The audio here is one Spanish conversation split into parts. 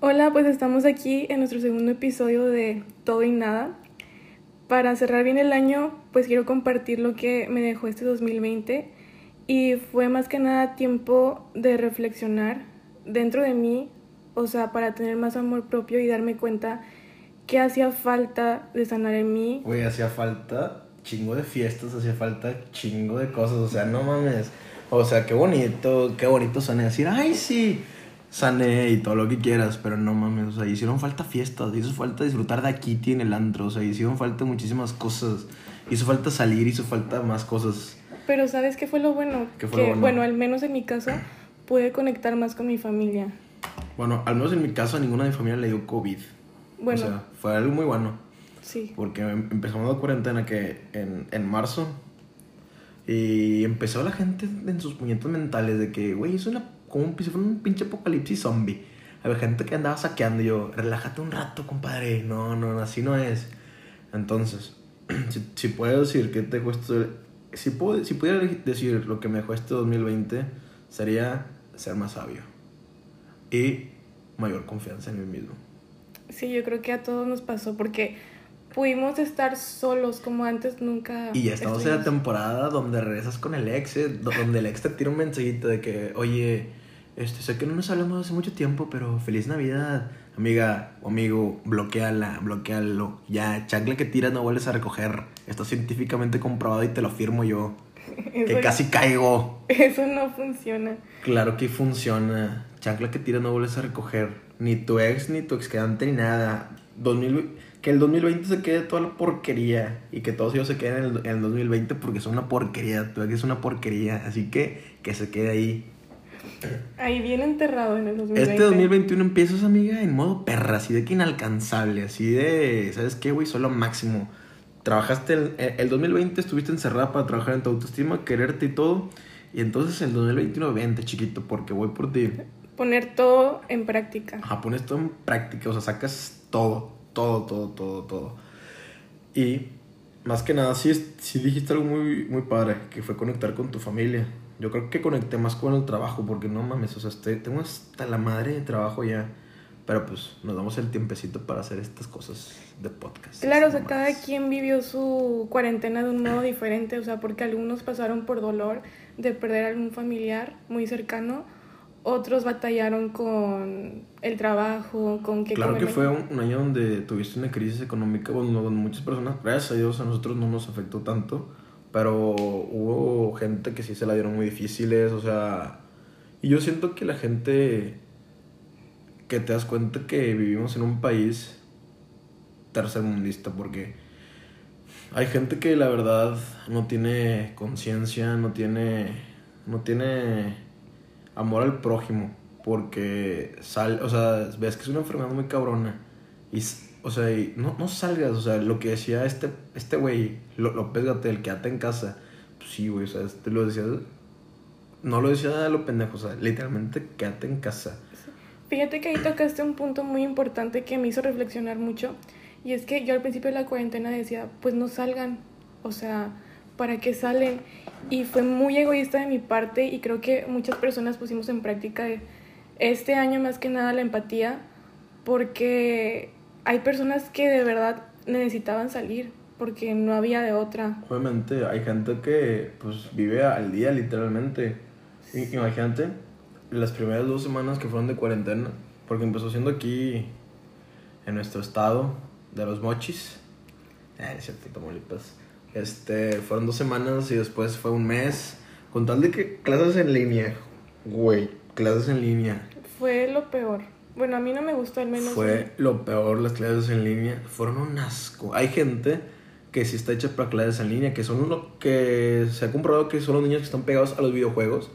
Hola, pues estamos aquí en nuestro segundo episodio de Todo y Nada. Para cerrar bien el año, pues quiero compartir lo que me dejó este 2020 y fue más que nada tiempo de reflexionar dentro de mí, o sea, para tener más amor propio y darme cuenta que hacía falta de sanar en mí. Güey, hacía falta chingo de fiestas, hacía falta chingo de cosas, o sea, no mames. O sea, qué bonito, qué bonito suena decir, ay, sí, sané y todo lo que quieras, pero no mames, o sea, hicieron falta fiestas, hizo falta disfrutar de aquí en el antro, o sea, hicieron falta muchísimas cosas, hizo falta salir, hizo falta más cosas. Pero ¿sabes qué fue lo bueno? ¿Qué fue que, lo bueno? bueno, al menos en mi caso, pude conectar más con mi familia. Bueno, al menos en mi caso a ninguna de mi familia le dio COVID. Bueno, O sea, fue algo muy bueno. sí. Porque em- empezamos la cuarentena que en, en marzo. Y empezó la gente en sus puñetos mentales de que, güey, es una, como un, si fuera un pinche apocalipsis zombie. Había gente que andaba saqueando y yo, relájate un rato, compadre. No, no, así no es. Entonces, si, si puedo decir que te esto, si, puedo, si pudiera decir lo que me dejó este 2020, sería ser más sabio. Y mayor confianza en mí mismo. Sí, yo creo que a todos nos pasó porque pudimos estar solos como antes nunca. Y ya estamos en la estuvimos. temporada donde regresas con el ex, eh, do- donde el ex te tira un mensajito de que, oye, este, sé que no nos hablamos hace mucho tiempo, pero feliz Navidad. Amiga o amigo, bloqueala, bloquealo. Ya, chancla que tiras no vuelves a recoger. Está científicamente comprobado y te lo firmo yo. Que casi caigo. Eso no funciona. Claro que funciona. Chancla que tiras no vuelves a recoger. Ni tu ex, ni tu ex quedante, ni nada. 2000 que el 2020 se quede toda la porquería. Y que todos ellos se queden en el, en el 2020 porque son una porquería. Tu ex es una porquería. Así que que se quede ahí. Ahí bien enterrado en el 2020. Este 2021 empiezas, amiga, en modo perra. Así de que inalcanzable. Así de, ¿sabes qué, güey? Solo máximo. Trabajaste el, el 2020, estuviste encerrada para trabajar en tu autoestima, quererte y todo. Y entonces el 2021 vente, chiquito, porque voy por ti. Poner todo en práctica. Ajá, pones todo en práctica, o sea, sacas todo, todo, todo, todo, todo. Y más que nada, sí, es- sí dijiste algo muy, muy padre, que fue conectar con tu familia. Yo creo que conecté más con el trabajo, porque no mames, o sea, estoy- tengo hasta la madre de trabajo ya. Pero pues nos damos el tiempecito para hacer estas cosas de podcast. Claro, o sea, cada quien vivió su cuarentena de un modo diferente, o sea, porque algunos pasaron por dolor de perder a algún familiar muy cercano, otros batallaron con el trabajo, con que Claro que fue un, un año donde tuviste una crisis económica, bueno, donde muchas personas, gracias a Dios, a nosotros no nos afectó tanto, pero hubo gente que sí se la dieron muy difíciles, o sea, y yo siento que la gente, que te das cuenta que vivimos en un país tercermundista, porque hay gente que la verdad no tiene conciencia, no tiene, no tiene amor al prójimo, porque sal, o sea, ves que es una enfermedad muy cabrona y, o sea, y no, no salgas, o sea, lo que decía este, este güey, López Gatel, quédate en casa, pues sí, güey, o sea, este lo decía, no lo decía a lo pendejo, o sea, literalmente quédate en casa. Fíjate que ahí tocaste un punto muy importante que me hizo reflexionar mucho. Y es que yo al principio de la cuarentena decía, pues no salgan. O sea, ¿para qué salen? Y fue muy egoísta de mi parte y creo que muchas personas pusimos en práctica este año más que nada la empatía porque hay personas que de verdad necesitaban salir porque no había de otra. Obviamente hay gente que pues vive al día literalmente. I- Imagínate las primeras dos semanas que fueron de cuarentena, porque empezó siendo aquí en nuestro estado de los mochis. Eh, cierto, Tamaulipas. Este, fueron dos semanas y después fue un mes. Con tal de que clases en línea, güey, clases en línea. Fue lo peor. Bueno, a mí no me gustó al menos. Fue lo peor las clases en línea. Fueron un asco. Hay gente que sí está hecha para clases en línea, que son uno que se ha comprobado que son los niños que están pegados a los videojuegos.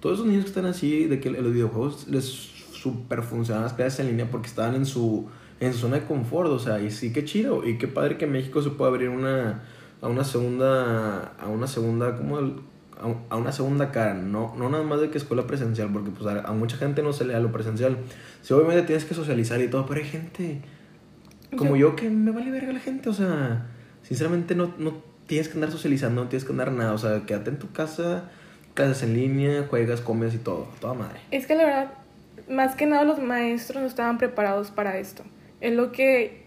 Todos esos niños que están así, de que los videojuegos les super funcionan las clases en línea porque estaban en su, en su zona de confort. O sea, y sí, qué chido. Y qué padre que México se pueda abrir una, a una segunda, a una segunda, como el- a a una segunda cara, no, no nada más de que escuela presencial, porque pues a, a mucha gente no se le da lo presencial. Sí, obviamente tienes que socializar y todo, pero hay gente como yo que me vale verga la gente, o sea, sinceramente no, no tienes que andar socializando, no tienes que andar nada, o sea, quédate en tu casa, clases en línea, juegas, comes y todo, toda madre. Es que la verdad, más que nada los maestros no estaban preparados para esto. Es lo que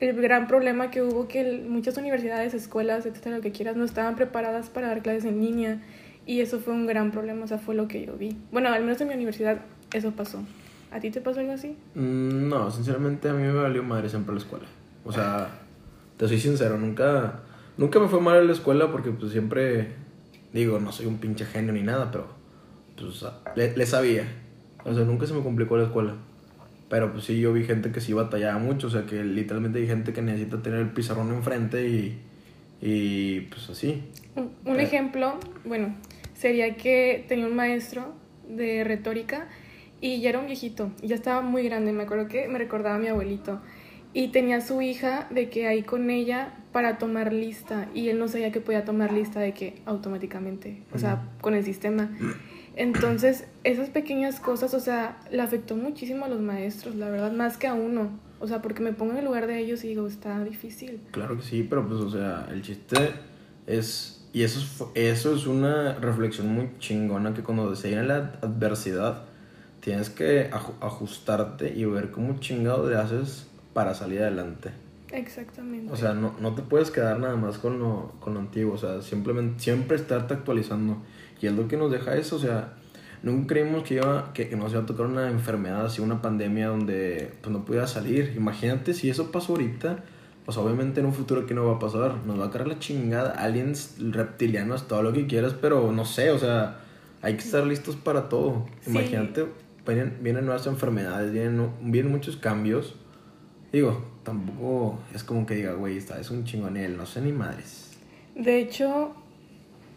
el gran problema que hubo que muchas universidades, escuelas, etcétera, lo que quieras, no estaban preparadas para dar clases en línea y eso fue un gran problema, o sea, fue lo que yo vi. Bueno, al menos en mi universidad eso pasó. ¿A ti te pasó algo así? Mm, no, sinceramente a mí me valió madre siempre la escuela. O sea, te soy sincero, nunca nunca me fue mal en la escuela porque pues siempre digo, no soy un pinche genio ni nada, pero pues le, le sabía. O sea, nunca se me complicó la escuela. Pero pues sí, yo vi gente que sí batallaba mucho, o sea, que literalmente hay gente que necesita tener el pizarrón enfrente y, y pues así. Un, un ejemplo, bueno, sería que tenía un maestro de retórica y ya era un viejito, ya estaba muy grande, me acuerdo que me recordaba a mi abuelito. Y tenía a su hija de que ahí con ella para tomar lista y él no sabía que podía tomar lista de que automáticamente, o sea, con el sistema. Entonces, esas pequeñas cosas, o sea, le afectó muchísimo a los maestros, la verdad, más que a uno. O sea, porque me pongo en el lugar de ellos y digo, está difícil. Claro que sí, pero pues, o sea, el chiste es... Y eso es, eso es una reflexión muy chingona que cuando se viene la adversidad, tienes que ajustarte y ver cómo chingado te haces para salir adelante. Exactamente. O sea, no, no te puedes quedar nada más con lo, con lo antiguo, o sea, simplemente siempre estarte actualizando. Y es lo que nos deja eso, o sea, nunca creímos que, iba, que, que nos iba a tocar una enfermedad así, una pandemia donde pues, no pudiera salir. Imagínate si eso pasó ahorita, pues obviamente en un futuro que no va a pasar, nos va a caer la chingada, aliens, reptilianos, todo lo que quieras, pero no sé, o sea, hay que estar listos para todo. Sí. Imagínate, vienen, vienen nuevas enfermedades, vienen, vienen muchos cambios. Digo, tampoco es como que diga, güey, esta es un chingonel, no sé ni madres. De hecho,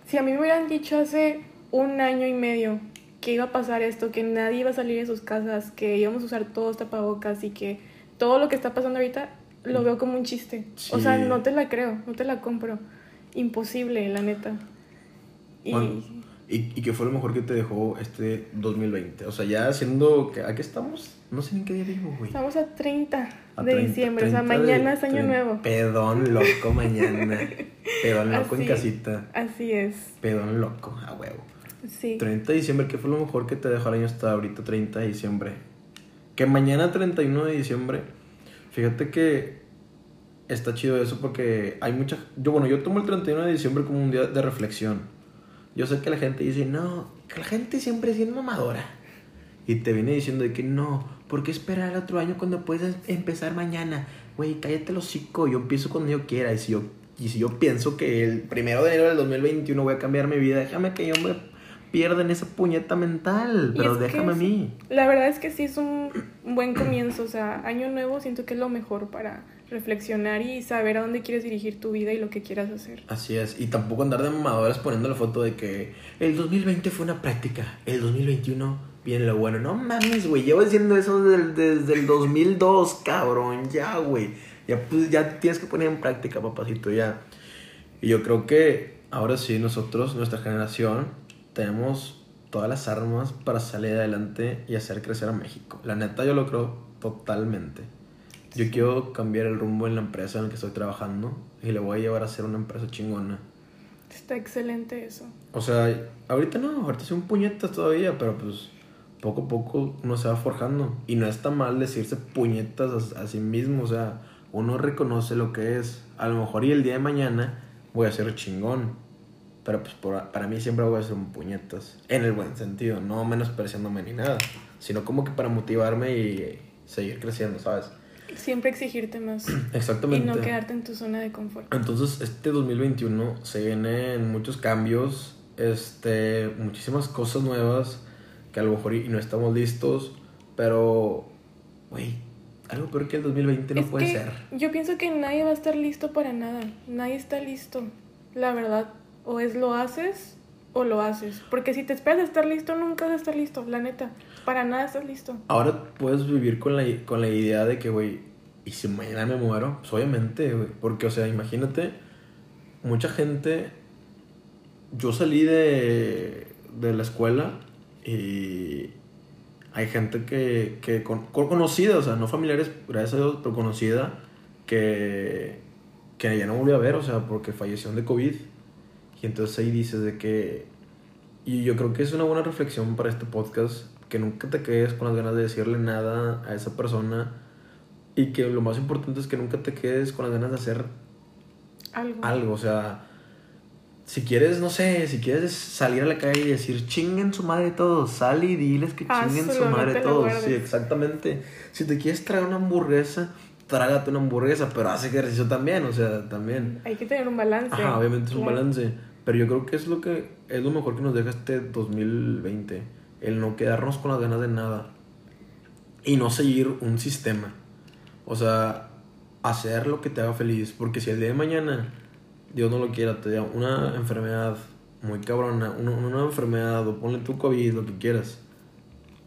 si a mí me hubieran dicho hace un año y medio que iba a pasar esto, que nadie iba a salir de sus casas, que íbamos a usar todos tapabocas y que todo lo que está pasando ahorita lo veo como un chiste. O sea, no te la creo, no te la compro. Imposible, la neta. Y Bueno, ¿Y, ¿Y qué fue lo mejor que te dejó este 2020? O sea, ya siendo que... ¿A qué estamos? No sé ni en qué día vivo, güey. estamos a 30 A de 30, diciembre, o sea, 30 de- mañana es año 30 nuevo. Pedón loco mañana. Pedón loco en casita. Así es, Pedón loco, a huevo. sí. 30 de diciembre, ¿qué fue lo mejor que te dejó el año hasta ahorita, 30 de diciembre? Que mañana, 31 de diciembre, fíjate que está chido eso porque hay mucha... Yo, bueno, yo tomo el 31 de diciembre como un día de reflexión. Yo sé que la gente dice, no, que la gente siempre es bien mamadora. Y te viene diciendo de que no, ¿por qué esperar al otro año cuando puedes empezar mañana? Güey, cállate el hocico, yo empiezo cuando yo quiera. Y si yo, y si yo pienso que el primero de enero del 2021 voy a cambiar mi vida, déjame que yo me pierda en esa puñeta mental. Pero déjame a mí. La verdad es que sí es un buen comienzo, o sea, año nuevo siento que es lo mejor para reflexionar y saber a dónde quieres dirigir tu vida y lo que quieras hacer. Así es, y tampoco andar de mamadoras poniendo la foto de que el 2020 fue una práctica, el 2021 viene lo bueno. No mames, güey, llevo diciendo eso desde, desde el 2002, cabrón, ya, güey. Ya, pues, ya tienes que poner en práctica, papacito, ya. Y yo creo que ahora sí, nosotros, nuestra generación, tenemos todas las armas para salir adelante y hacer crecer a México. La neta, yo lo creo totalmente. Yo quiero cambiar el rumbo en la empresa en la que estoy trabajando y le voy a llevar a ser una empresa chingona. Está excelente eso. O sea, ahorita no, ahorita son puñetas todavía, pero pues poco a poco uno se va forjando. Y no está mal decirse puñetas a, a sí mismo, o sea, uno reconoce lo que es. A lo mejor y el día de mañana voy a ser chingón. Pero pues por- para mí siempre voy a ser un puñetas. En el buen sentido, no menospreciándome ni nada. Sino como que para motivarme y seguir creciendo, ¿sabes? Siempre exigirte más y Exactamente. no quedarte en tu zona de confort. Entonces, este 2021 se vienen muchos cambios, este, muchísimas cosas nuevas que a lo mejor y no estamos listos, pero, güey, algo peor que el 2020 no Es puede ser. Yo pienso que nadie va a estar listo para nada. Nadie está listo. La verdad, o es lo haces o lo haces. Porque si te esperas a estar listo, nunca vas a estar listo, la neta. Para nada estás listo. Ahora puedes vivir con la, con la idea de que, güey, ¿y si mañana me muero? Pues obviamente, güey, porque, o sea, imagínate, mucha gente, yo salí de, de la escuela y hay gente que, que con, con- conocida, o sea, no familiares, gracias a Dios, pero conocida, que, que ya no volví a ver, o sea, porque falleció de COVID. Y entonces ahí dices de que... Y yo creo que es una buena reflexión para este podcast, que nunca te quedes con las ganas de decirle nada a esa persona y que lo más importante es que nunca te quedes con las ganas de hacer Algo. algo, o sea, si quieres, no sé, si quieres salir a la calle y decir chinguen su madre todos, sal y diles que chinguen su madre todos. Sí, exactamente. Si te quieres traer una hamburguesa, trágate una hamburguesa, pero haz ejercicio también, o sea, también. Hay que tener un balance. Ajá, obviamente es un balance. Pero yo creo que es lo que es lo mejor que nos deja este 2020. El no quedarnos con las ganas de nada. Y no seguir un sistema. O sea, hacer lo que te haga feliz. Porque si el día de mañana, Dios no lo quiera, te da una enfermedad muy cabrona, una, una enfermedad, o ponle tu COVID, lo que quieras.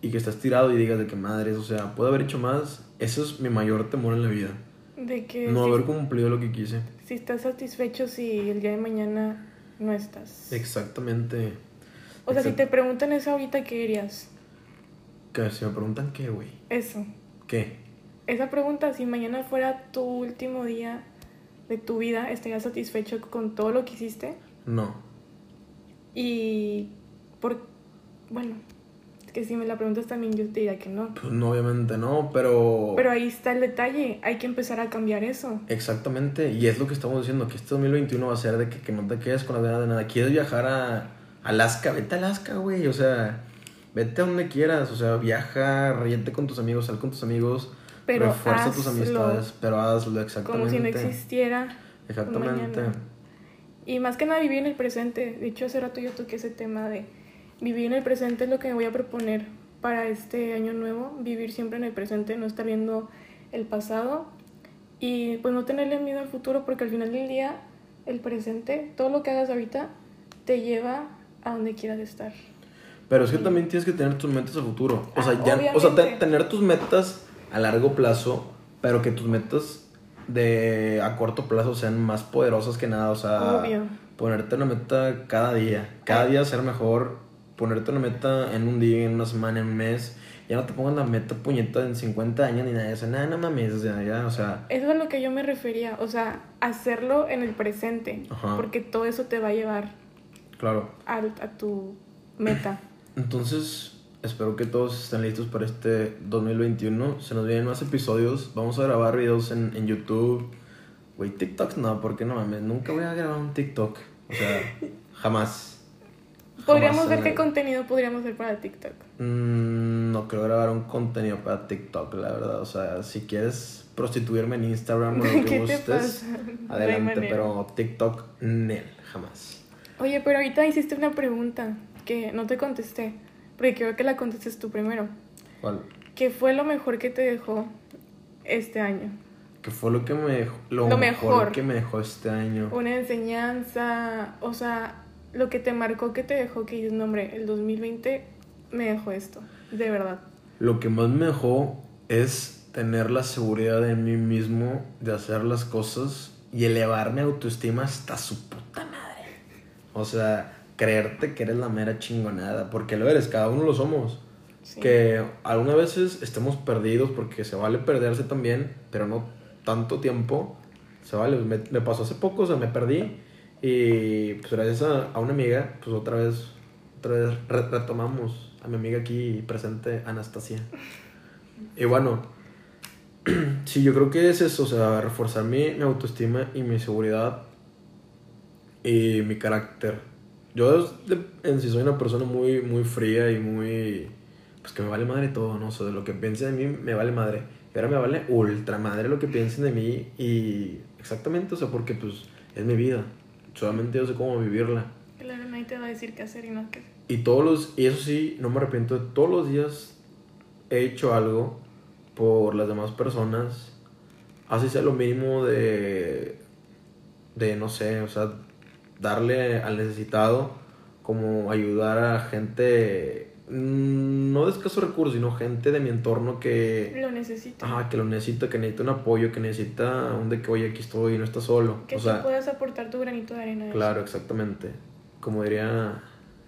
Y que estás tirado y digas de que madres, o sea, puedo haber hecho más. Eso es mi mayor temor en la vida. De que No si, haber cumplido lo que quise. si estás satisfecho si el día de mañana no estás. Exactamente. O sea, si te preguntan eso ahorita, ¿qué dirías? Que si me preguntan qué, güey. Eso. ¿Qué? Esa pregunta, si mañana fuera tu último día de tu vida, ¿estarías satisfecho con todo lo que hiciste? No. Y por... Bueno, que si me la preguntas también yo te diría que no. Pues no, obviamente no, pero... Pero ahí está el detalle, hay que empezar a cambiar eso. Exactamente, y es lo que estamos diciendo, que este 2021 va a ser de que, que no te quedes con la ganas de nada. ¿Quieres viajar a Alaska? Vete a Alaska, güey, o sea, vete a donde quieras, o sea, viaja, ríete con tus amigos, sal con tus amigos, Pero refuerza tus amistades, pero hazlo exactamente. Como si no existiera. Exactamente. mañana. Y más que nada vivir en el presente. De hecho, hace rato yo toqué ese tema de vivir en el presente es lo que me voy a proponer para este año nuevo. Vivir siempre en el presente, no estar viendo el pasado. Y pues no tenerle miedo al futuro porque al final del día, el presente, todo lo que hagas ahorita, te lleva a donde quieras estar. Pero es que también tienes que tener tus metas a futuro. O sea, Ah, ya, o sea te- tener tus metas a largo plazo, pero que tus metas de a corto plazo sean más poderosas que nada. O sea, Obvio. ponerte una meta cada día. Cada día ser mejor. Ponerte una meta en un día, en una semana, en un mes. Ya no te pongas la meta puñeta en 50 años ni nada de eso. Nada, no mames. O sea, ya, o sea, Eso es a lo que yo me refería. O sea, hacerlo en el presente. Ajá. Porque todo eso te va a llevar claro. al- a tu meta. Entonces, espero que todos estén listos para este 2021. Se nos vienen más episodios. Vamos a grabar videos en, en YouTube. Güey, TikToks no, porque no mames. Nunca voy a grabar un TikTok. O sea, jamás. Podríamos ver qué contenido podríamos hacer para TikTok. Mm, no quiero grabar un contenido para TikTok, la verdad. O sea, si quieres prostituirme en Instagram o lo que ¿Qué te gustes, adelante. Pero TikTok, nel, jamás. Oye, pero ahorita hiciste una pregunta que no te contesté. Porque quiero que la contestes tú primero. ¿Cuál? ¿Qué fue lo mejor que te dejó este año? ¿Qué fue lo que me dejó? Lo, Lo mejor, mejor. que me dejó este año. Una enseñanza, o sea, lo que te marcó, que te dejó, que dices, no, hombre, el 2020 me dejó esto, de verdad. Lo que más me dejó es tener la seguridad en mí mismo de hacer las cosas y elevar mi autoestima hasta su puta madre. O sea, creerte que eres la mera chingonada, porque lo eres, cada uno lo somos. Sí. Que algunas veces estemos perdidos porque se vale perderse también, pero no tanto tiempo. Se vale, me, me pasó hace poco, o sea, me perdí y pues gracias a, a una amiga, pues otra vez, otra vez re- retomamos a mi amiga aquí presente, Anastasia. Y bueno, sí, yo creo que es eso, o sea, reforzar mi, mi autoestima y mi seguridad y mi carácter. Yo en sí soy una persona muy, muy fría y muy... Pues que me vale madre todo, ¿no? O sea, de lo que piensen de mí me vale madre. Y ahora me vale ultra madre lo que piensen de mí y... Exactamente, o sea, porque pues es mi vida. Solamente yo sé cómo vivirla. Claro, nadie te va a decir qué hacer y no qué hacer. Y todos los... Y eso sí, no me arrepiento de todos los días he hecho algo por las demás personas. Así sea lo mínimo de... De, no sé, o sea, darle al necesitado, como ayudar a gente, no de escasos recursos, sino gente de mi entorno que, Lo necesito. ajá, que lo necesita, que necesita un apoyo, que necesita un de que, oye, aquí estoy y no estás solo. Que o tú sea, puedas aportar tu granito de arena. eso. claro, exactamente. Como diría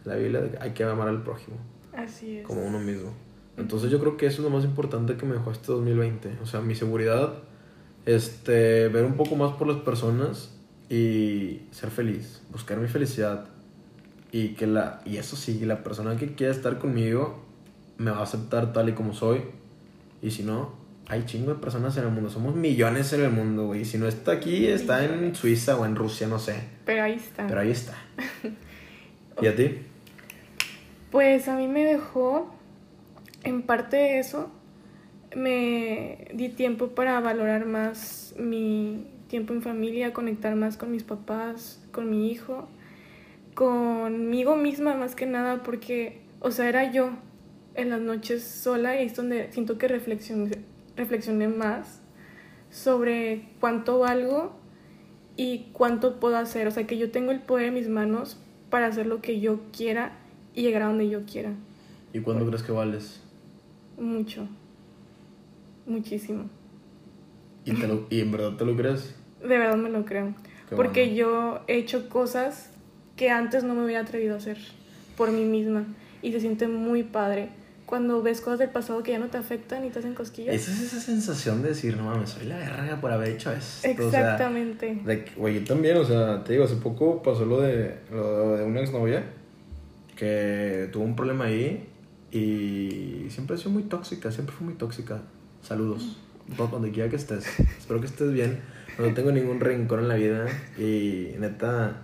la Biblia, hay que amar al prójimo Así es. como uno mismo. Entonces yo creo que eso es lo más importante que me dejó este 2020. O sea, mi seguridad, este, ver un poco más por las personas y ser feliz, buscar mi felicidad y que la y eso sí, la persona que quiera estar conmigo me va a aceptar tal y como soy. Y si no, hay chingo de personas en el mundo. Somos millones en el mundo, güey. Si no está aquí, está en Suiza o en Rusia, no sé. Pero ahí está. Pero ahí está. ¿Y a ti? Pues a mí me dejó, en parte de eso, me di tiempo para valorar más mi tiempo en familia, conectar más con mis papás, con mi hijo, conmigo misma más que nada, porque, o sea, era yo en las noches sola y es donde siento que reflexioné, reflexioné más sobre cuánto valgo y cuánto puedo hacer. O sea, que yo tengo el poder en mis manos para hacer lo que yo quiera y llegar a donde yo quiera. ¿Y cuándo crees que vales? Mucho. Muchísimo. ¿Y, te lo- y en verdad te lo crees? De verdad me lo creo. Qué Porque bueno. yo he hecho cosas que antes no me hubiera atrevido a hacer por mí misma. Y se siente muy padre. Cuando ves cosas del pasado que ya no te afectan y te hacen cosquillas. Esa es esa sensación de decir, no mames, soy la verga por haber hecho esto. o sea, Exactamente. De yo también, o sea, te digo, hace poco pasó lo de, lo de una exnovia que tuvo un problema ahí y siempre ha sido muy tóxica, siempre fue muy tóxica. Saludos, por donde quiera que estés. Espero que estés bien. No tengo ningún rencor en la vida y neta,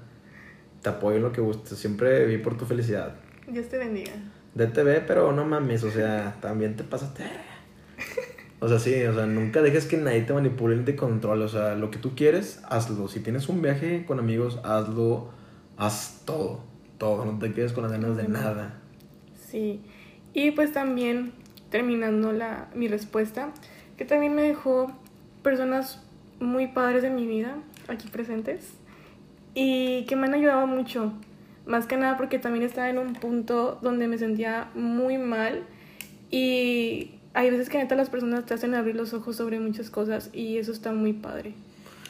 te apoyo en lo que gustes. Siempre vi por tu felicidad. Dios te bendiga. DTV, pero no mames, o sea, también te pasaste. O sea, sí, o sea, nunca dejes que nadie te manipule ni te controle. O sea, lo que tú quieres, hazlo. Si tienes un viaje con amigos, hazlo. Haz todo. Todo. No te quedes con las ganas de nada. Sí. Y pues también, terminando la, mi respuesta, que también me dejó personas muy padres de mi vida, aquí presentes, y que me han ayudado mucho. Más que nada porque también estaba en un punto donde me sentía muy mal y hay veces que neta las personas te hacen abrir los ojos sobre muchas cosas y eso está muy padre,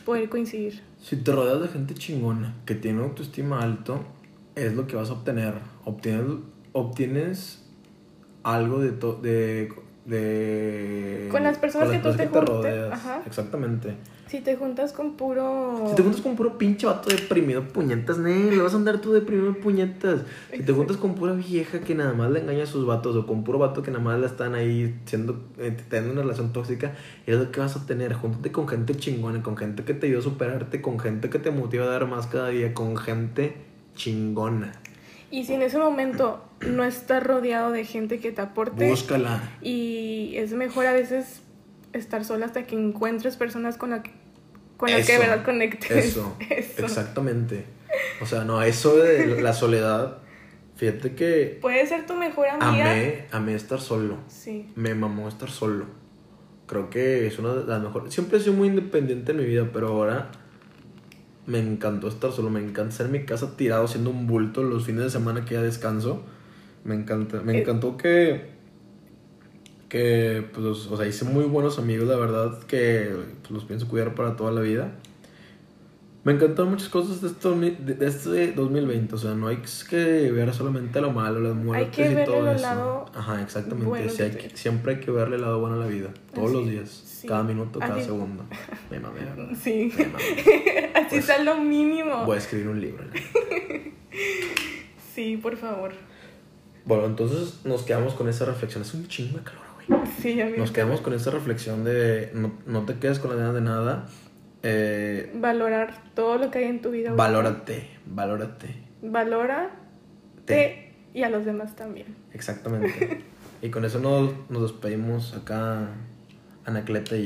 poder coincidir. Si te rodeas de gente chingona que tiene autoestima alto, es lo que vas a obtener. Obtienes, obtienes algo de, to- de, de... Con las personas que tú te juntes, ajá. Exactamente. Si te juntas con puro... Si te juntas con puro pinche vato deprimido, puñetas, ne, le vas a andar tú deprimido, puñetas. Si te juntas con pura vieja que nada más le engaña a sus vatos, o con puro vato que nada más la están ahí siendo, eh, teniendo una relación tóxica, es lo que vas a tener. Júntate con gente chingona, con gente que te ayuda a superarte, con gente que te motiva a dar más cada día, con gente chingona. Y si en ese momento no estás rodeado de gente que te aporte, Búscala. y es mejor a veces estar sola hasta que encuentres personas con las que, con las que de verdad conectes. Eso, Eso. exactamente. O sea, no, eso de la soledad, fíjate que Puede ser tu mejor amiga. amé, amé estar solo. Sí. me mamó estar solo. Creo que es una de las mejores. Siempre he sido muy independiente en mi vida, pero ahora me encantó estar solo. Me encanta estar en mi casa tirado haciendo un bulto los fines de semana que ya descanso. Me encanta. Me Eh. encantó que. Que, pues, o sea, hice muy buenos amigos, la verdad, que pues, los pienso cuidar para toda la vida. Me encantaron muchas cosas de, esto, de, este 2020. O sea, no hay que ver solamente lo malo, las muertes que y verle todo el eso. lado Ajá, exactamente. bueno Sí, que hay que- siempre hay que verle el lado bueno a la vida. Todos Así los días. sí. Cada minuto, cada Así- segundo. Me mamé, ¿verdad? Sí. Me mamé. Así Pues, es lo mínimo. Voy a escribir un libro. Sí, por favor. Bueno, entonces nos quedamos con esa reflexión. Es un chingo de calor, güey. Sí, amigo. Nos quedamos con esa reflexión de no, no te quedes con la ganas de nada. Eh, Valorar todo lo que hay en tu vida. valórate, valórate. Valórate Te. y a los demás también. Exactamente. y con eso nos, nos despedimos acá, Anacleta y yo.